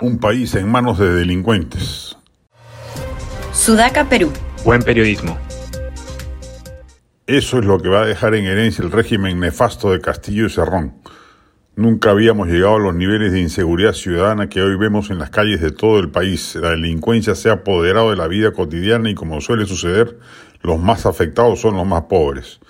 Un país en manos de delincuentes. Sudaca, Perú. Buen periodismo. Eso es lo que va a dejar en herencia el régimen nefasto de Castillo y Cerrón. Nunca habíamos llegado a los niveles de inseguridad ciudadana que hoy vemos en las calles de todo el país. La delincuencia se ha apoderado de la vida cotidiana y como suele suceder, los más afectados son los más pobres.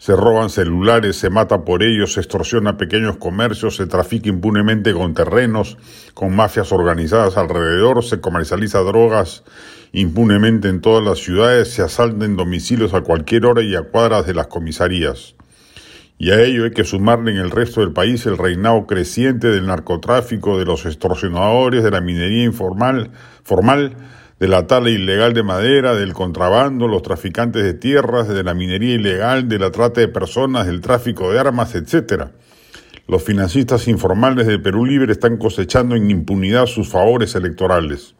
Se roban celulares, se mata por ellos, se extorsiona pequeños comercios, se trafica impunemente con terrenos, con mafias organizadas alrededor, se comercializa drogas impunemente en todas las ciudades, se asaltan domicilios a cualquier hora y a cuadras de las comisarías. Y a ello hay que sumarle en el resto del país el reinado creciente del narcotráfico, de los extorsionadores, de la minería informal, formal, de la tala ilegal de madera, del contrabando, los traficantes de tierras, de la minería ilegal, de la trata de personas, del tráfico de armas, etc. Los financistas informales de Perú Libre están cosechando en impunidad sus favores electorales.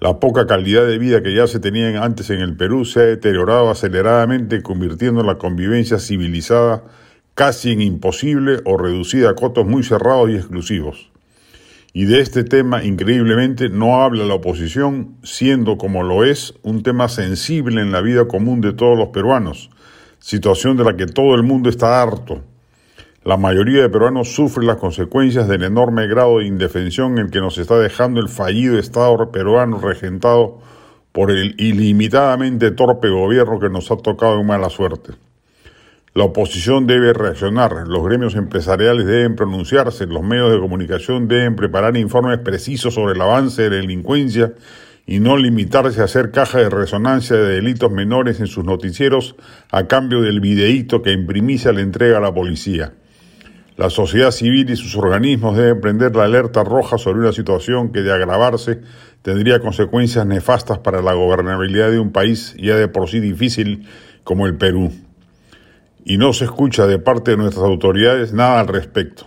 La poca calidad de vida que ya se tenía antes en el Perú se ha deteriorado aceleradamente, convirtiendo la convivencia civilizada casi en imposible o reducida a cotos muy cerrados y exclusivos. Y de este tema, increíblemente, no habla la oposición, siendo como lo es un tema sensible en la vida común de todos los peruanos, situación de la que todo el mundo está harto. La mayoría de peruanos sufre las consecuencias del enorme grado de indefensión en que nos está dejando el fallido Estado peruano regentado por el ilimitadamente torpe gobierno que nos ha tocado en mala suerte. La oposición debe reaccionar, los gremios empresariales deben pronunciarse, los medios de comunicación deben preparar informes precisos sobre el avance de la delincuencia y no limitarse a hacer caja de resonancia de delitos menores en sus noticieros a cambio del videíto que en primicia le entrega a la policía. La sociedad civil y sus organismos deben prender la alerta roja sobre una situación que de agravarse tendría consecuencias nefastas para la gobernabilidad de un país ya de por sí difícil como el Perú y no se escucha de parte de nuestras autoridades nada al respecto.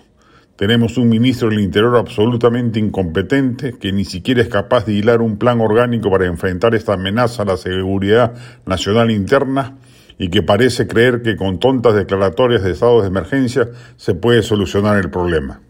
Tenemos un ministro del Interior absolutamente incompetente que ni siquiera es capaz de hilar un plan orgánico para enfrentar esta amenaza a la seguridad nacional interna y que parece creer que con tontas declaratorias de estado de emergencia se puede solucionar el problema.